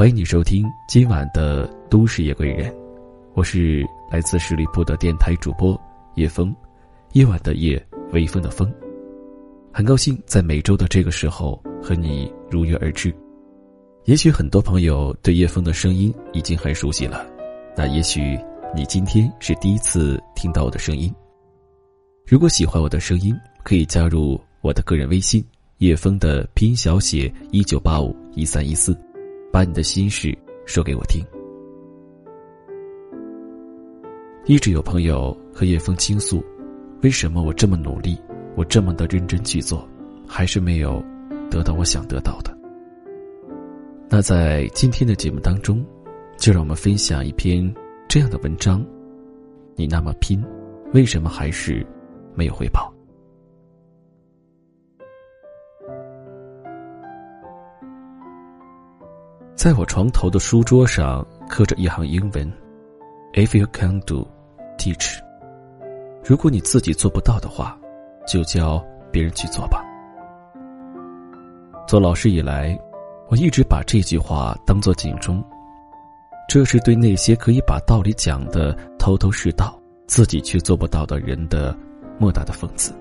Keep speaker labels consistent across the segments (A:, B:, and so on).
A: 欢迎你收听今晚的《都市夜归人》，我是来自十里铺的电台主播叶枫，夜晚的夜，微风的风。很高兴在每周的这个时候和你如约而至。也许很多朋友对叶枫的声音已经很熟悉了，那也许你今天是第一次听到我的声音。如果喜欢我的声音，可以加入我的个人微信叶枫的拼音小写一九八五一三一四，把你的心事说给我听。一直有朋友和叶枫倾诉，为什么我这么努力，我这么的认真去做，还是没有得到我想得到的。那在今天的节目当中，就让我们分享一篇这样的文章：你那么拼，为什么还是没有回报？在我床头的书桌上刻着一行英文：“If you can do, teach。”如果你自己做不到的话，就教别人去做吧。做老师以来。我一直把这句话当做警钟，这是对那些可以把道理讲的头头是道，自己却做不到的人的莫大的讽刺。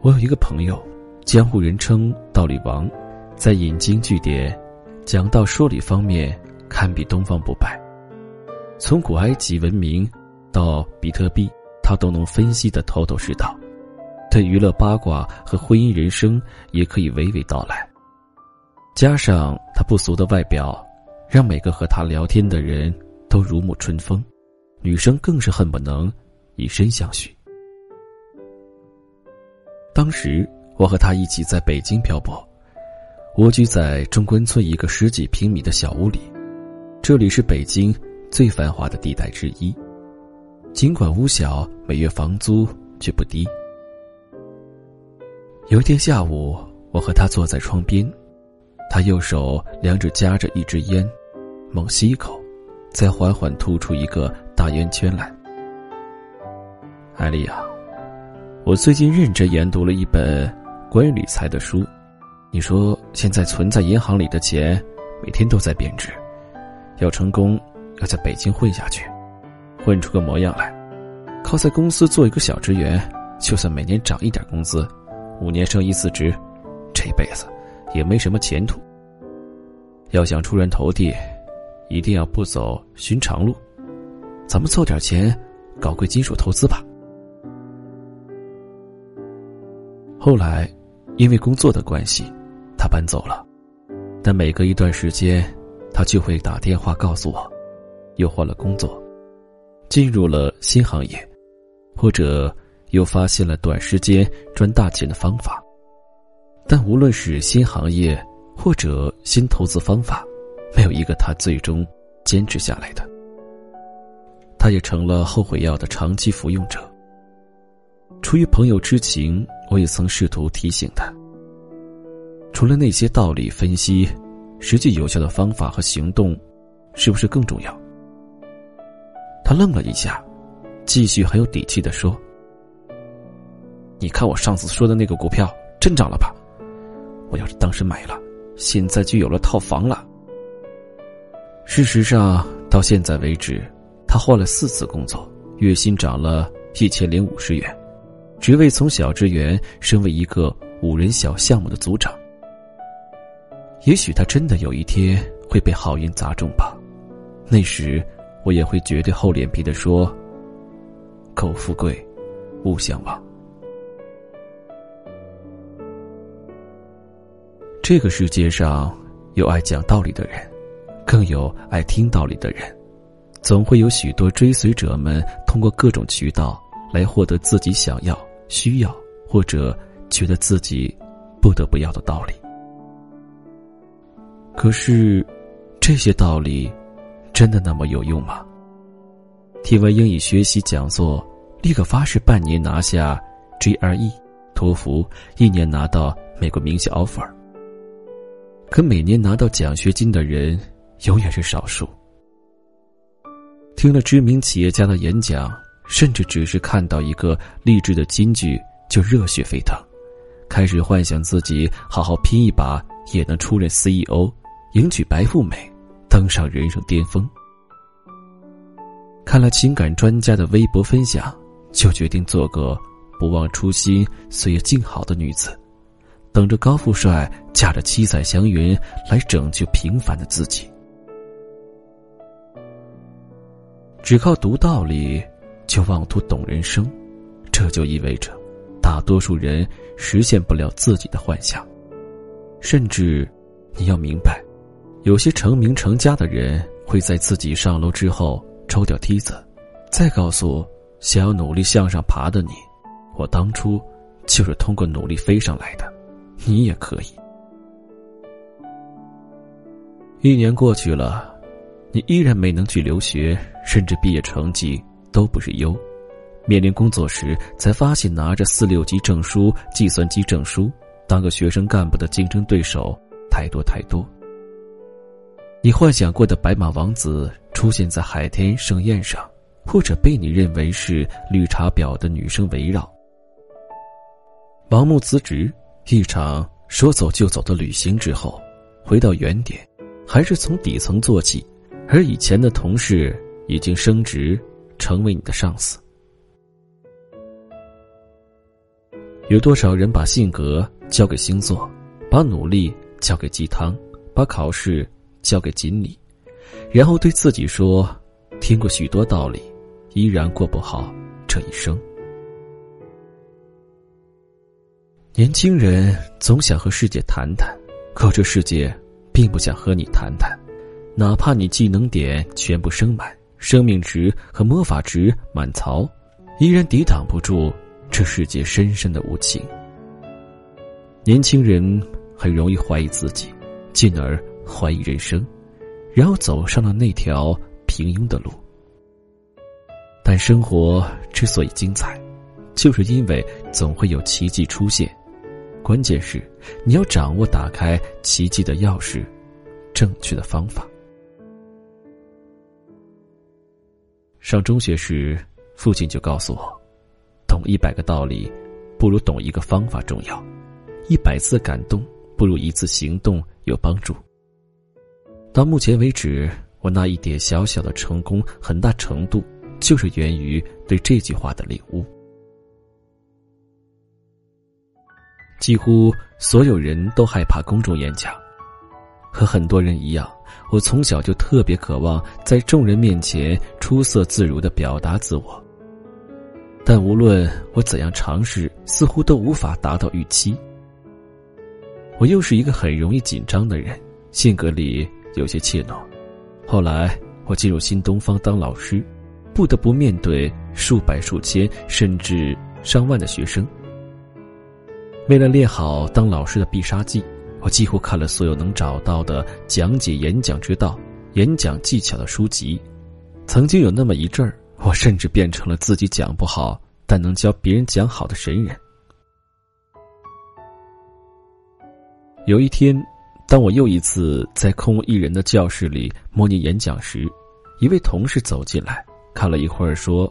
A: 我有一个朋友，江湖人称“道理王”，在引经据典、讲道说理方面堪比东方不败。从古埃及文明到比特币，他都能分析的头头是道。对娱乐八卦和婚姻人生也可以娓娓道来，加上他不俗的外表，让每个和他聊天的人都如沐春风，女生更是恨不能以身相许。当时我和他一起在北京漂泊，蜗居在中关村一个十几平米的小屋里，这里是北京最繁华的地带之一，尽管屋小，每月房租却不低。有一天下午，我和他坐在窗边，他右手两指夹着一支烟，猛吸一口，再缓缓吐出一个大烟圈来。艾丽亚，我最近认真研读了一本关于理财的书，你说现在存在银行里的钱每天都在贬值，要成功要在北京混下去，混出个模样来，靠在公司做一个小职员，就算每年涨一点工资。五年升一次职，这辈子也没什么前途。要想出人头地，一定要不走寻常路。咱们凑点钱，搞贵金属投资吧。后来，因为工作的关系，他搬走了。但每隔一段时间，他就会打电话告诉我，又换了工作，进入了新行业，或者。又发现了短时间赚大钱的方法，但无论是新行业或者新投资方法，没有一个他最终坚持下来的。他也成了后悔药的长期服用者。出于朋友之情，我也曾试图提醒他：除了那些道理分析，实际有效的方法和行动，是不是更重要？他愣了一下，继续很有底气的说。你看我上次说的那个股票真涨了吧？我要是当时买了，现在就有了套房了。事实上，到现在为止，他换了四次工作，月薪涨了一千零五十元，职位从小职员升为一个五人小项目的组长。也许他真的有一天会被好运砸中吧？那时，我也会绝对厚脸皮的说：“苟富贵，勿相忘。”这个世界上有爱讲道理的人，更有爱听道理的人，总会有许多追随者们通过各种渠道来获得自己想要、需要或者觉得自己不得不要的道理。可是，这些道理真的那么有用吗？听完英语学习讲座，立刻发誓半年拿下 GRE、托福，一年拿到美国名校 offer。可每年拿到奖学金的人永远是少数。听了知名企业家的演讲，甚至只是看到一个励志的金句就热血沸腾，开始幻想自己好好拼一把也能出任 CEO，迎娶白富美，登上人生巅峰。看了情感专家的微博分享，就决定做个不忘初心、岁月静好的女子，等着高富帅驾着七彩祥云来拯救平凡的自己。只靠读道理，就妄图懂人生，这就意味着，大多数人实现不了自己的幻想。甚至，你要明白，有些成名成家的人会在自己上楼之后抽掉梯子，再告诉想要努力向上爬的你：“我当初就是通过努力飞上来的，你也可以。”一年过去了。你依然没能去留学，甚至毕业成绩都不是优。面临工作时，才发现拿着四六级证书、计算机证书当个学生干部的竞争对手太多太多。你幻想过的白马王子出现在海天盛宴上，或者被你认为是绿茶婊的女生围绕。盲目辞职，一场说走就走的旅行之后，回到原点，还是从底层做起。而以前的同事已经升职，成为你的上司。有多少人把性格交给星座，把努力交给鸡汤，把考试交给锦鲤，然后对自己说：“听过许多道理，依然过不好这一生。”年轻人总想和世界谈谈，可这世界并不想和你谈谈。哪怕你技能点全部升满，生命值和魔法值满槽，依然抵挡不住这世界深深的无情。年轻人很容易怀疑自己，进而怀疑人生，然后走上了那条平庸的路。但生活之所以精彩，就是因为总会有奇迹出现。关键是你要掌握打开奇迹的钥匙，正确的方法。上中学时，父亲就告诉我：“懂一百个道理，不如懂一个方法重要；一百次感动，不如一次行动有帮助。”到目前为止，我那一点小小的成功，很大程度就是源于对这句话的领悟。几乎所有人都害怕公众演讲，和很多人一样。我从小就特别渴望在众人面前出色自如的表达自我，但无论我怎样尝试，似乎都无法达到预期。我又是一个很容易紧张的人，性格里有些怯懦。后来我进入新东方当老师，不得不面对数百、数千甚至上万的学生。为了练好当老师的必杀技。我几乎看了所有能找到的讲解演讲之道、演讲技巧的书籍。曾经有那么一阵儿，我甚至变成了自己讲不好，但能教别人讲好的神人。有一天，当我又一次在空无一人的教室里模拟演讲时，一位同事走进来，看了一会儿，说：“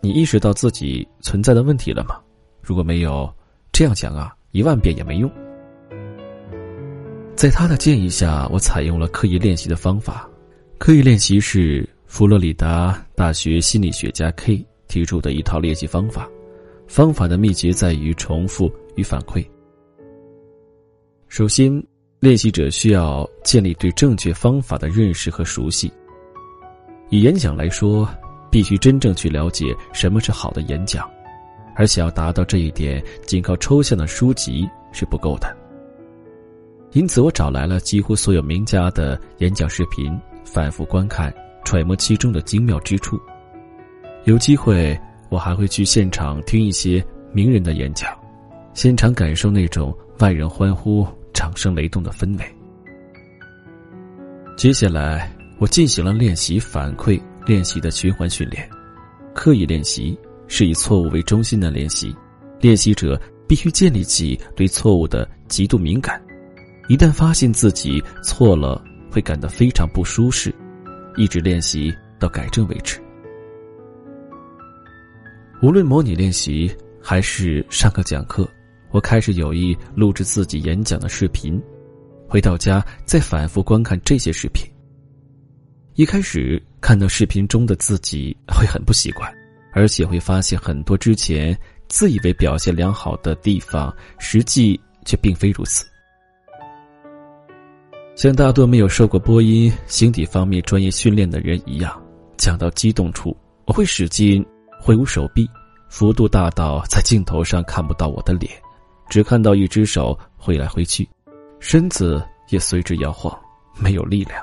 A: 你意识到自己存在的问题了吗？如果没有，这样讲啊，一万遍也没用。”在他的建议下，我采用了刻意练习的方法。刻意练习是佛罗里达大学心理学家 K 提出的一套练习方法。方法的秘诀在于重复与反馈。首先，练习者需要建立对正确方法的认识和熟悉。以演讲来说，必须真正去了解什么是好的演讲，而想要达到这一点，仅靠抽象的书籍是不够的。因此，我找来了几乎所有名家的演讲视频，反复观看，揣摩其中的精妙之处。有机会，我还会去现场听一些名人的演讲，现场感受那种万人欢呼、掌声雷动的氛围。接下来，我进行了练习、反馈、练习的循环训练。刻意练习是以错误为中心的练习，练习者必须建立起对错误的极度敏感。一旦发现自己错了，会感到非常不舒适，一直练习到改正为止。无论模拟练习还是上课讲课，我开始有意录制自己演讲的视频，回到家再反复观看这些视频。一开始看到视频中的自己会很不习惯，而且会发现很多之前自以为表现良好的地方，实际却并非如此。像大多没有受过播音、形体方面专业训练的人一样，讲到激动处，我会使劲挥舞手臂，幅度大到在镜头上看不到我的脸，只看到一只手挥来挥去，身子也随之摇晃，没有力量。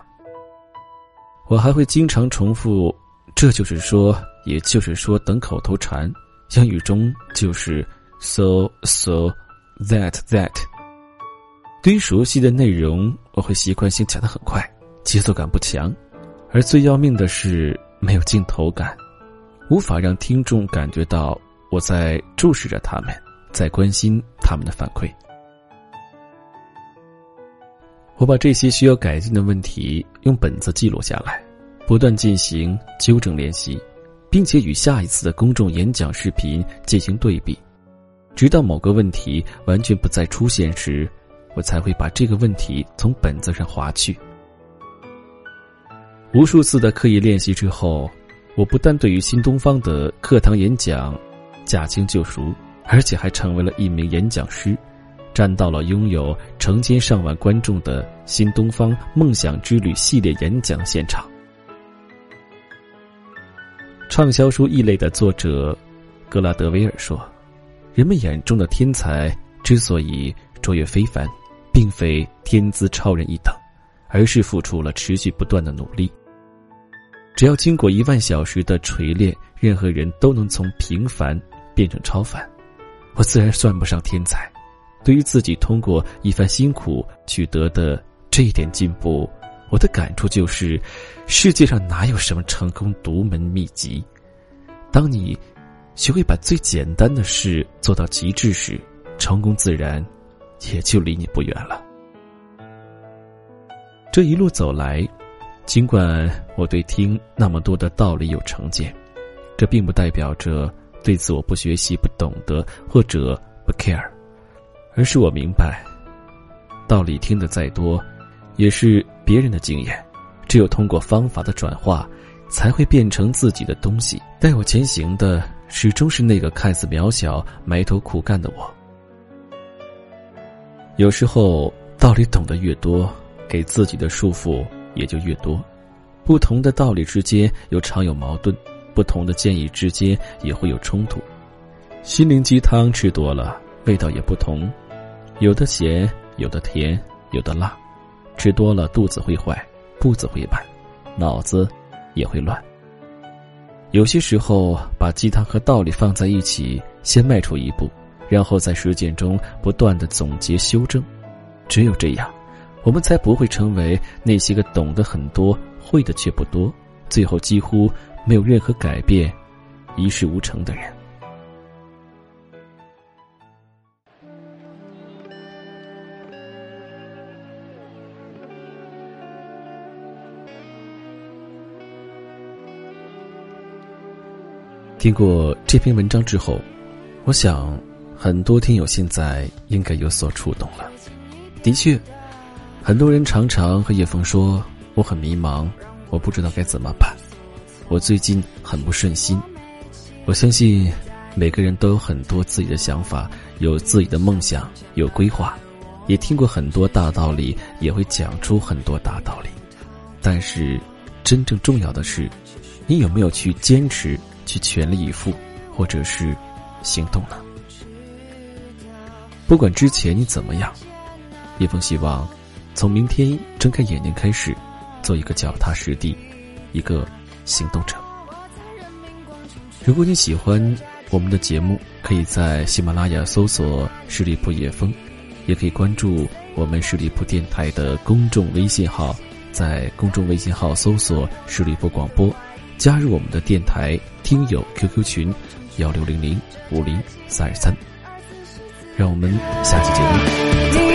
A: 我还会经常重复“这就是说，也就是说”等口头禅，英语中就是 “so so that that”。对于熟悉的内容，我会习惯性讲得很快，节奏感不强，而最要命的是没有镜头感，无法让听众感觉到我在注视着他们，在关心他们的反馈。我把这些需要改进的问题用本子记录下来，不断进行纠正练习，并且与下一次的公众演讲视频进行对比，直到某个问题完全不再出现时。我才会把这个问题从本子上划去。无数次的刻意练习之后，我不但对于新东方的课堂演讲驾轻就熟，而且还成为了一名演讲师，站到了拥有成千上万观众的新东方梦想之旅系列演讲现场。畅销书《异类》的作者格拉德维尔说：“人们眼中的天才之所以卓越非凡。”并非天资超人一等，而是付出了持续不断的努力。只要经过一万小时的锤炼，任何人都能从平凡变成超凡。我自然算不上天才，对于自己通过一番辛苦取得的这一点进步，我的感触就是：世界上哪有什么成功独门秘籍？当你学会把最简单的事做到极致时，成功自然。也就离你不远了。这一路走来，尽管我对听那么多的道理有成见，这并不代表着对此我不学习、不懂得或者不 care，而是我明白，道理听得再多，也是别人的经验。只有通过方法的转化，才会变成自己的东西。带我前行的，始终是那个看似渺小、埋头苦干的我。有时候道理懂得越多，给自己的束缚也就越多。不同的道理之间又常有矛盾，不同的建议之间也会有冲突。心灵鸡汤吃多了，味道也不同，有的咸，有的甜，有的辣。吃多了肚子会坏，步子会慢，脑子也会乱。有些时候把鸡汤和道理放在一起，先迈出一步。然后在实践中不断的总结修正，只有这样，我们才不会成为那些个懂得很多、会的却不多，最后几乎没有任何改变、一事无成的人。听过这篇文章之后，我想。很多听友现在应该有所触动了。的确，很多人常常和叶枫说：“我很迷茫，我不知道该怎么办，我最近很不顺心。”我相信每个人都有很多自己的想法，有自己的梦想，有规划，也听过很多大道理，也会讲出很多大道理。但是，真正重要的是，你有没有去坚持，去全力以赴，或者是行动呢？不管之前你怎么样，叶枫希望从明天睁开眼睛开始，做一个脚踏实地、一个行动者。如果你喜欢我们的节目，可以在喜马拉雅搜索“十里铺夜风”，也可以关注我们十里铺电台的公众微信号，在公众微信号搜索“十里铺广播”，加入我们的电台听友 QQ 群：幺六零零五零三二三。让我们下期节目。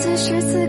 B: 此时此